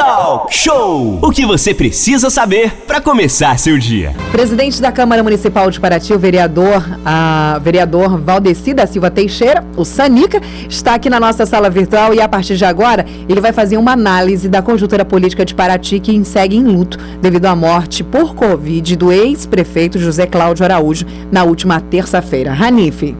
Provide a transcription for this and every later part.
Talk Show! O que você precisa saber para começar seu dia. Presidente da Câmara Municipal de Paraty, o vereador, a vereador Valdeci da Silva Teixeira, o Sanica, está aqui na nossa sala virtual e a partir de agora ele vai fazer uma análise da conjuntura política de Paraty que segue em luto devido à morte por Covid do ex-prefeito José Cláudio Araújo na última terça-feira. Ranife.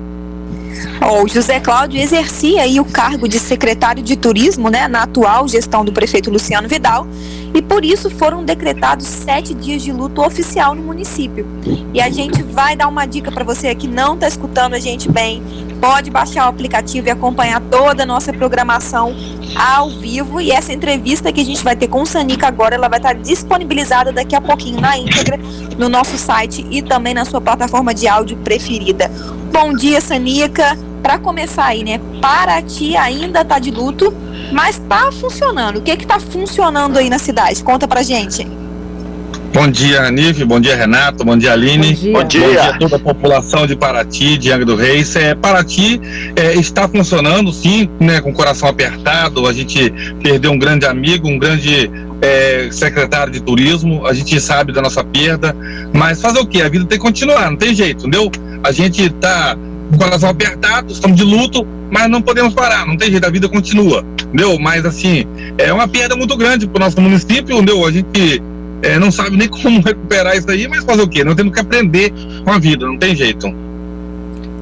O José Cláudio exercia aí o cargo de secretário de turismo, né, na atual gestão do prefeito Luciano Vidal, e por isso foram decretados sete dias de luto oficial no município. E a gente vai dar uma dica para você que não está escutando a gente bem, pode baixar o aplicativo e acompanhar toda a nossa programação ao vivo. E essa entrevista que a gente vai ter com o Sanica agora, ela vai estar disponibilizada daqui a pouquinho na íntegra no nosso site e também na sua plataforma de áudio preferida. Bom dia, Sanica. Para começar aí, né? Paraty ainda tá de luto, mas tá funcionando. O que que tá funcionando aí na cidade? Conta pra gente. Bom dia, Anive. Bom dia, Renato. Bom dia, Aline. Bom dia. Bom dia, Bom dia a toda a população de Paraty, de Angra do Reis. É, Paraty é, está funcionando, sim, né, com o coração apertado. A gente perdeu um grande amigo, um grande é, secretário de turismo. A gente sabe da nossa perda, mas fazer o quê? A vida tem que continuar, não tem jeito, entendeu? A gente está com o coração apertado, estamos de luto, mas não podemos parar, não tem jeito, a vida continua, entendeu? Mas assim, é uma perda muito grande para o nosso município, entendeu? A gente é, não sabe nem como recuperar isso aí, mas fazer o quê? Nós temos que aprender com a vida, não tem jeito.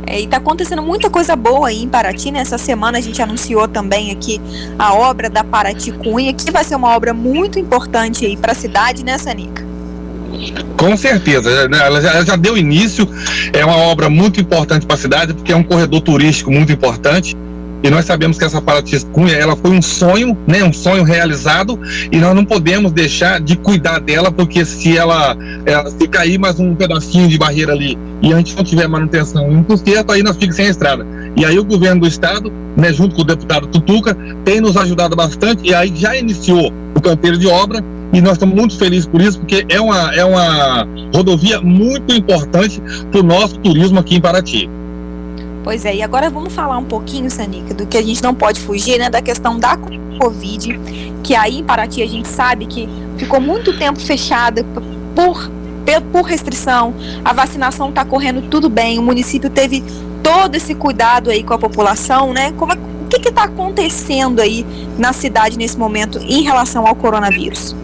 É, e está acontecendo muita coisa boa aí em Paraty. Né? semana a gente anunciou também aqui a obra da Paraty Cunha, que vai ser uma obra muito importante aí para a cidade, né, Sanica? Com certeza, né? ela já, já, deu início, é uma obra muito importante para a cidade, porque é um corredor turístico muito importante. E nós sabemos que essa Paraty Cunha, ela foi um sonho, né, um sonho realizado, e nós não podemos deixar de cuidar dela, porque se ela, ela se cair mais um pedacinho de barreira ali e a gente não tiver manutenção e um conserto, aí nós ficamos sem a estrada. E aí o governo do estado, né, junto com o deputado Tutuca, tem nos ajudado bastante e aí já iniciou o canteiro de obra e nós estamos muito felizes por isso, porque é uma, é uma rodovia muito importante para o nosso turismo aqui em Paraty. Pois é, e agora vamos falar um pouquinho, Sanica, do que a gente não pode fugir, né, da questão da Covid, que aí em Paraty a gente sabe que ficou muito tempo fechada por, por restrição, a vacinação está correndo tudo bem, o município teve todo esse cuidado aí com a população, né? Como é, o que está acontecendo aí na cidade nesse momento em relação ao coronavírus?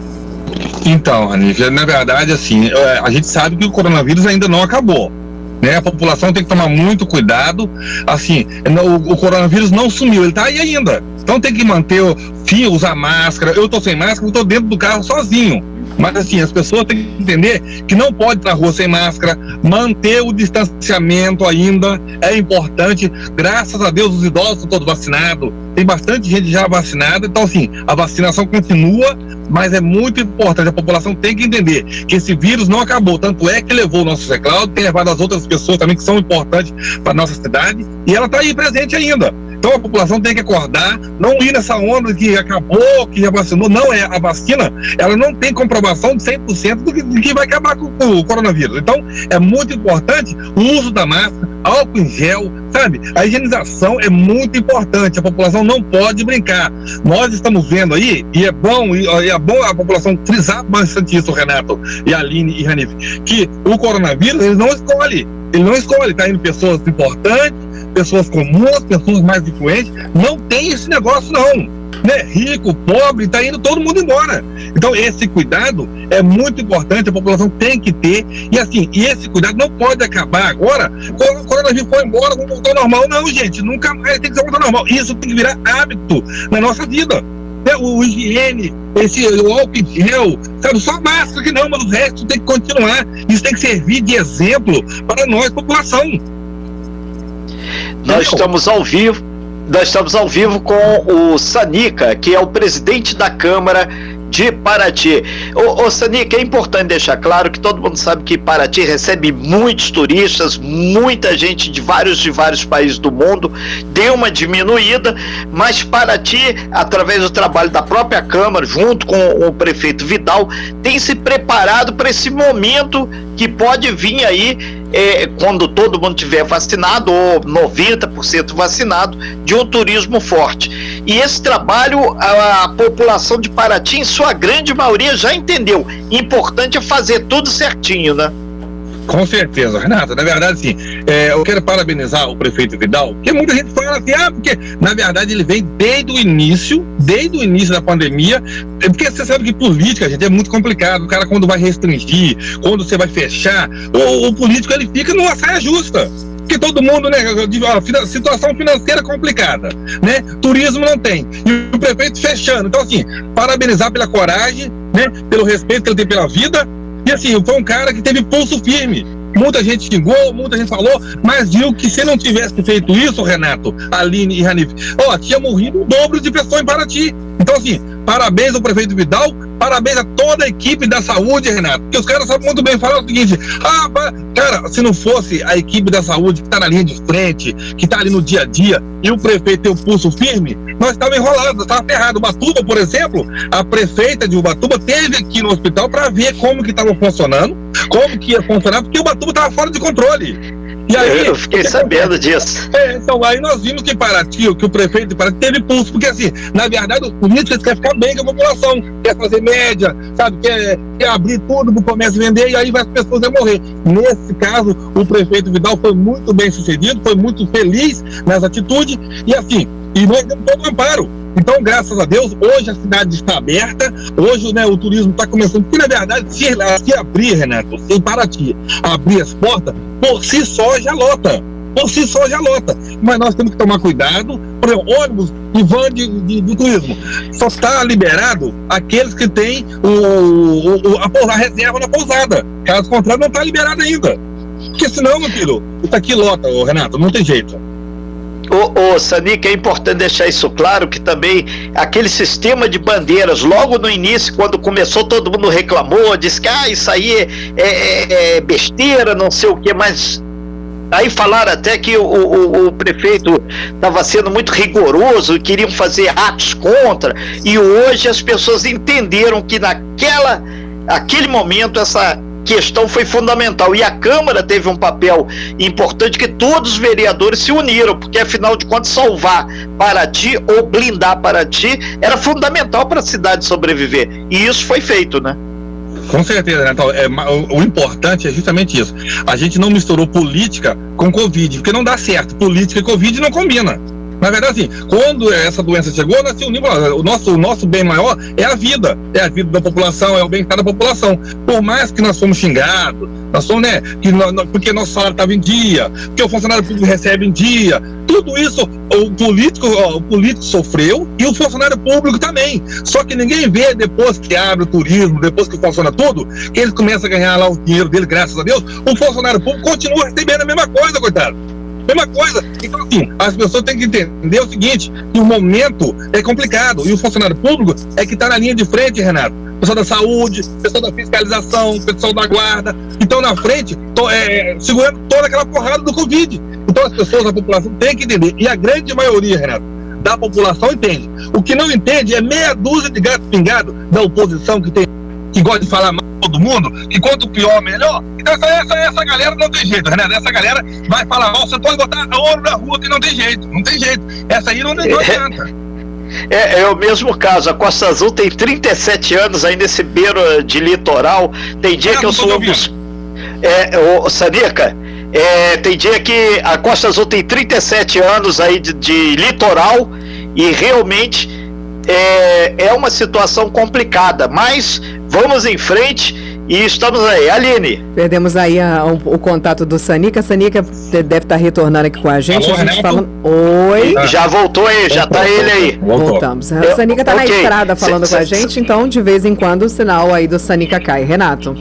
Então, Ranívia, na verdade, assim, é, a gente sabe que o coronavírus ainda não acabou. Né? A população tem que tomar muito cuidado. Assim, o, o coronavírus não sumiu, ele está aí ainda. Então tem que manter o fio, usar máscara. Eu estou sem máscara, estou dentro do carro sozinho. Mas assim, as pessoas têm que entender que não pode ir para rua sem máscara, manter o distanciamento ainda é importante. Graças a Deus, os idosos estão todos vacinados, tem bastante gente já vacinada. Então, assim, a vacinação continua, mas é muito importante. A população tem que entender que esse vírus não acabou. Tanto é que levou o nosso Zé tem levado as outras pessoas também que são importantes para nossa cidade, e ela está aí presente ainda. Então a população tem que acordar, não ir nessa onda que acabou, que já vacinou. Não, é a vacina, ela não tem comprovação de 100% do que, que vai acabar com, com, o coronavírus. Então é muito importante o uso da máscara, álcool em gel, sabe? A higienização é muito importante. A população não pode brincar. Nós estamos vendo aí, e é bom, e é bom a população frisar bastante isso, Renato, e Aline e Ranif, que o coronavírus ele não escolhe. Ele não escolhe, tá indo pessoas importantes, pessoas comuns, pessoas mais influentes. Não tem esse negócio, não. Né? Rico, pobre, está indo todo mundo embora. Então, esse cuidado é muito importante, a população tem que ter. E assim, e esse cuidado não pode acabar agora. O coronavírus foi embora, vamos voltar ao normal. Não, gente, nunca mais tem que voltar ao normal. Isso tem que virar hábito na nossa vida. Né? O, o higiene, esse o álcool em gel, sabe? Só máscara que não, mas o resto tem que continuar. Isso tem que servir de exemplo para nós, população. Nós estamos ao vivo, nós estamos ao vivo com o Sanica, que é o presidente da Câmara de Paraty. Ô, ô Sanica, é importante deixar claro que todo mundo sabe que Paraty recebe muitos turistas, muita gente de vários de vários países do mundo, deu uma diminuída, mas Paraty, através do trabalho da própria Câmara, junto com o prefeito Vidal, tem se preparado para esse momento que pode vir aí é, quando todo mundo tiver vacinado, ou 90% vacinado, de um turismo forte. E esse trabalho, a, a população de Paraty, em sua grande maioria, já entendeu. Importante é fazer tudo certinho, né? Com certeza, Renata. Na verdade, assim, é, eu quero parabenizar o prefeito Vidal, porque muita gente fala assim, ah, porque na verdade ele vem desde o início, desde o início da pandemia, é porque você sabe que política, gente, é muito complicado. O cara, quando vai restringir, quando você vai fechar, o, o político ele fica numa saia justa. Porque todo mundo, né, situação financeira complicada, né, turismo não tem, e o prefeito fechando, então assim, parabenizar pela coragem, né, pelo respeito que ele tem pela vida, assim, foi um cara que teve pulso firme. Muita gente xingou, muita gente falou, mas viu que se não tivesse feito isso, Renato, Aline e Ranif, ó, tinha morrido o dobro de pessoas em Paraty. Então, assim, parabéns ao prefeito Vidal, parabéns a toda a equipe da saúde, Renato. Porque os caras sabem muito bem falar o seguinte: ah, cara, se não fosse a equipe da saúde que está na linha de frente, que está ali no dia a dia, e o prefeito ter o pulso firme, nós estávamos enrolados, estava ferrado. Ubatuba, por exemplo, a prefeita de Ubatuba teve aqui no hospital para ver como que estava funcionando, como que ia funcionar, porque Ubatuba estava fora de controle. E aí, eu fiquei sabendo disso. É, então aí nós vimos que Paraty, que o prefeito de Paraty teve pulso, porque assim, na verdade, os políticos querem ficar bem com a população, quer fazer média, sabe, quer, quer abrir tudo para o comércio vender e aí as pessoas vão morrer. Nesse caso, o prefeito Vidal foi muito bem sucedido, foi muito feliz nas atitudes, e assim, e nós demos todo o amparo. Então, graças a Deus, hoje a cidade está aberta, hoje né, o turismo está começando, porque na verdade, se, se abrir, Renato, se Paraty abrir as portas, por si só já lota. Por si só já lota. Mas nós temos que tomar cuidado. Por exemplo, ônibus e van de, de, de turismo. Só está liberado aqueles que têm o, o, a, reserva na pousada. Caso contrário, não está liberado ainda. Porque senão, meu filho, isso aqui lota, Renato, não tem jeito. Ô, ô Sanik, é importante deixar isso claro que também aquele sistema de bandeiras, logo no início, quando começou, todo mundo reclamou, disse que ah, isso aí é, é, é besteira, não sei o que, mas Aí falaram até que o, o, o prefeito estava sendo muito rigoroso, queriam fazer atos contra, e hoje as pessoas entenderam que naquela aquele momento essa questão foi fundamental. E a Câmara teve um papel importante que todos os vereadores se uniram, porque afinal de contas, salvar Paraty ou blindar Paraty era fundamental para a cidade sobreviver. E isso foi feito, né? Com certeza, né? Então, é, o, o, importante é justamente isso. A gente não misturou política com Covid, porque não dá certo. Política e Covid não combina. Na verdade, assim, quando essa doença chegou, se unimos. O nosso, o nosso bem maior é a vida. É a vida da população, é o bem-estar da população. Por mais que nós fomos xingados, nós somos, né? Que nós, porque nosso salário estava em dia, porque o funcionário público recebe em dia. Tudo isso o político, o político sofreu e o funcionário público também. Só que ninguém vê depois que abre o turismo, depois que funciona tudo, que ele começa a ganhar lá o dinheiro dele, graças a Deus, o funcionário público continua recebendo a mesma coisa, coitado. Mesma coisa. Então, assim, as pessoas têm que entender o seguinte: que o momento é complicado. E o funcionário público é que está na linha de frente, Renato. Pessoal da saúde, pessoal da fiscalização, pessoal da guarda, que estão na frente, tô, é, segurando toda aquela porrada do Covid. Então as pessoas, a população tem que entender. E a grande maioria, Renato, da população entende. O que não entende é meia dúzia de gato pingado da oposição que tem que gosta de falar mal todo mundo, que quanto pior, melhor. Então essa, essa, essa galera não tem jeito, Renato. Essa galera vai falar mal, você pode botar ouro na rua que não tem jeito. Não tem jeito. Essa aí não, não adianta. É, é, o mesmo caso. A Costa Azul tem 37 anos aí nesse beiro de litoral. Tem dia é, que eu sou. É, o Sanica, é, tem dia que a Costa Azul tem 37 anos aí de, de litoral e realmente é, é uma situação complicada, mas vamos em frente e estamos aí. Aline. Perdemos aí a, o, o, contato do Sanica. Sanica deve estar retornando aqui com a gente. Alô, a gente falando... Oi. Já voltou aí, já está ele aí. Voltamos. A Sanica está okay. na estrada falando com a gente, então de vez em quando o sinal aí do Sanica cai. Renato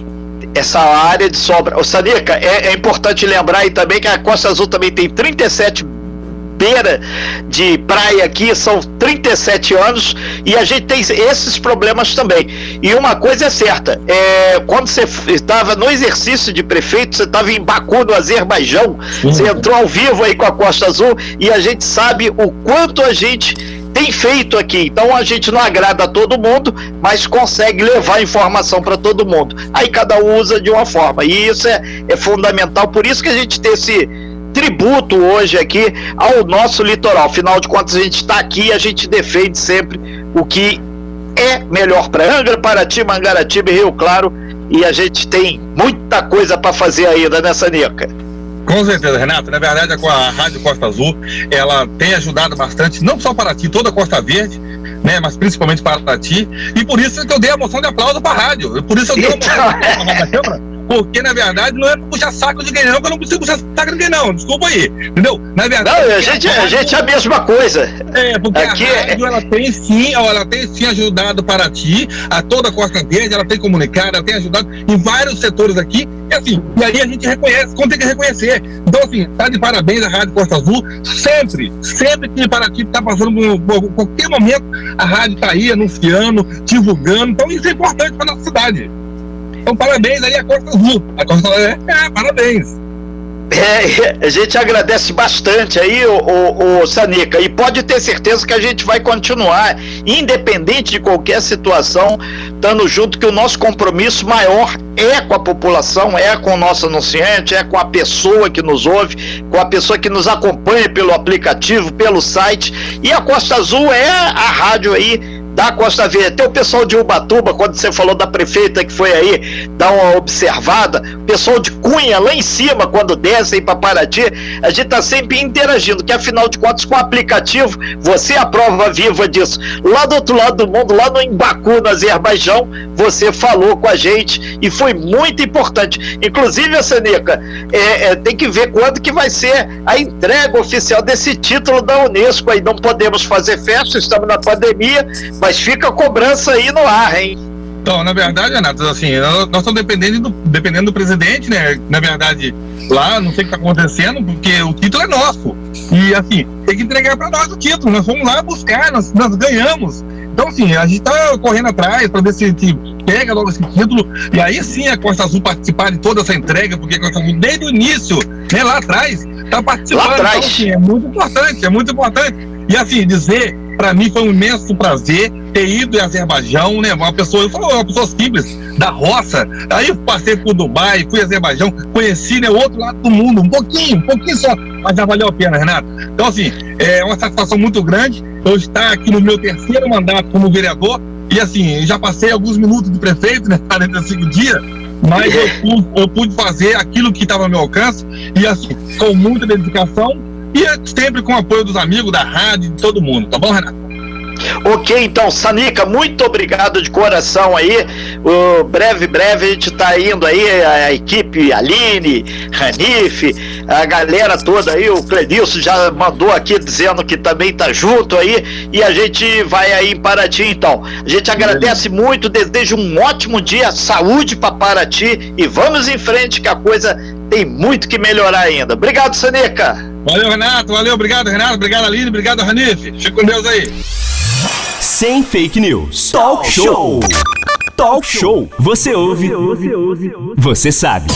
essa área de sobra. O Sanica, é, é, importante lembrar aí também que a Costa Azul também tem 37 beira de praia aqui, são 37 anos e a gente tem esses problemas também. E uma coisa é certa, é, quando você estava no exercício de prefeito, você estava em Baku, no Azerbaijão, Sim. você entrou ao vivo aí com a Costa Azul e a gente sabe o quanto a gente tem feito aqui. Então a gente não agrada a todo mundo, mas consegue levar informação para todo mundo. Aí cada um usa de uma forma. E isso é, é fundamental. Por isso que a gente tem esse tributo hoje aqui ao nosso litoral. Afinal de contas, a gente está aqui e a gente defende sempre o que é melhor para Angra, Paraty, Mangaratiba e Rio Claro. E a gente tem muita coisa para fazer ainda nessa Nica. Com certeza, Renato. Na verdade, a Rádio Costa Azul, ela tem ajudado bastante, não só para ti, toda a Costa Verde, né, mas principalmente para ti. E por isso que eu dei a moção de aplauso para a rádio. Por isso eu dei a moção de aplauso para a Câmara porque, na verdade, não é pra puxar saco de ninguém, não, que eu não preciso puxar saco de ninguém, não. Desculpa aí. Entendeu? Na verdade. Não, a gente, a, gente é a mesma coisa. É, porque Aqui a é- rádio, é... ela tem sim, ela tem sim ajudado para ti, a toda a Costa Verde, ela tem comunicado, ela tem ajudado em vários setores aqui. E assim, e aí a gente reconhece, como tem que reconhecer. Então, assim, tá de parabéns a Rádio Costa Azul. Sempre, sempre que Paraty tá passando por, por, qualquer momento, a rádio tá aí anunciando, divulgando. Então, isso é importante para nossa cidade. Então, parabéns aí a Costa Azul. A Costa Azul, é, é parabéns. É, a gente agradece bastante aí, o, o, Sanica, e pode ter certeza que a gente vai continuar, independente de qualquer situação, estando junto, que o nosso compromisso maior é com a população, é com o nosso anunciante, é com a pessoa que nos ouve, com a pessoa que nos acompanha pelo aplicativo, pelo site, e a Costa Azul é a rádio aí da Costa Verde, até o pessoal de Ubatuba, quando você falou da prefeita que foi aí dar uma observada, pessoal de Cunha lá em cima, quando desce aí para Paraty, a gente tá sempre interagindo, que afinal de contas, com o aplicativo, você é a prova viva disso. Lá do outro lado do mundo, lá no Embaku, no Azerbaijão, você falou com a gente e foi muito importante. Inclusive, a Seneca, é, é, tem que ver quando que vai ser a entrega oficial desse título da Unesco aí. Não podemos fazer festa, estamos na pandemia, mas fica a cobrança aí no ar, hein? Então, na verdade, Renato, assim, nós estamos dependendo do, dependendo do presidente, né? Na verdade, lá, não sei o que está acontecendo, porque o título é nosso. E, assim, tem que entregar para nós o título. Nós fomos lá buscar, nós, nós ganhamos. Então, assim, a gente está correndo atrás para ver se a gente pega logo esse título. E aí sim a Costa Azul participar de toda essa entrega, porque a Costa Azul, desde o início, né, lá atrás, está participando. Lá atrás. Então, assim, é muito importante, é muito importante. E, assim, dizer para mim foi um imenso prazer ter ido em Azerbaijão, né? Uma pessoa, eu sou uma pessoa simples, da roça. Aí eu passei por Dubai, fui a Azerbaijão, conheci né, o outro lado do mundo, um pouquinho, um pouquinho só, mas já valeu a pena, Renato. Então, assim, é uma satisfação muito grande eu estar aqui no meu terceiro mandato como vereador. E assim, já passei alguns minutos de prefeito, né? 45 dias, mas eu pude, eu pude fazer aquilo que estava ao meu alcance, e assim, com muita dedicação e é sempre com o apoio dos amigos, da rádio, de todo mundo, tá bom, Renato? Ok, então, Sanica, muito obrigado de coração aí. Breve, breve a gente tá indo aí, a, equipe Aline, Ranif, a galera toda aí, o Clenilson já mandou aqui dizendo que também tá junto aí, e a gente vai aí em Paraty, então. A gente agradece muito, desejo um ótimo dia, saúde para Paraty e vamos em frente que a coisa tem muito que melhorar ainda. Obrigado, Sanica. Valeu, Renato. Valeu, obrigado, Renato. Obrigado, Aline. Obrigado, Ranif. Fique com Deus aí. Sem fake news. Talk show. Talk show. Você ouve. Você sabe.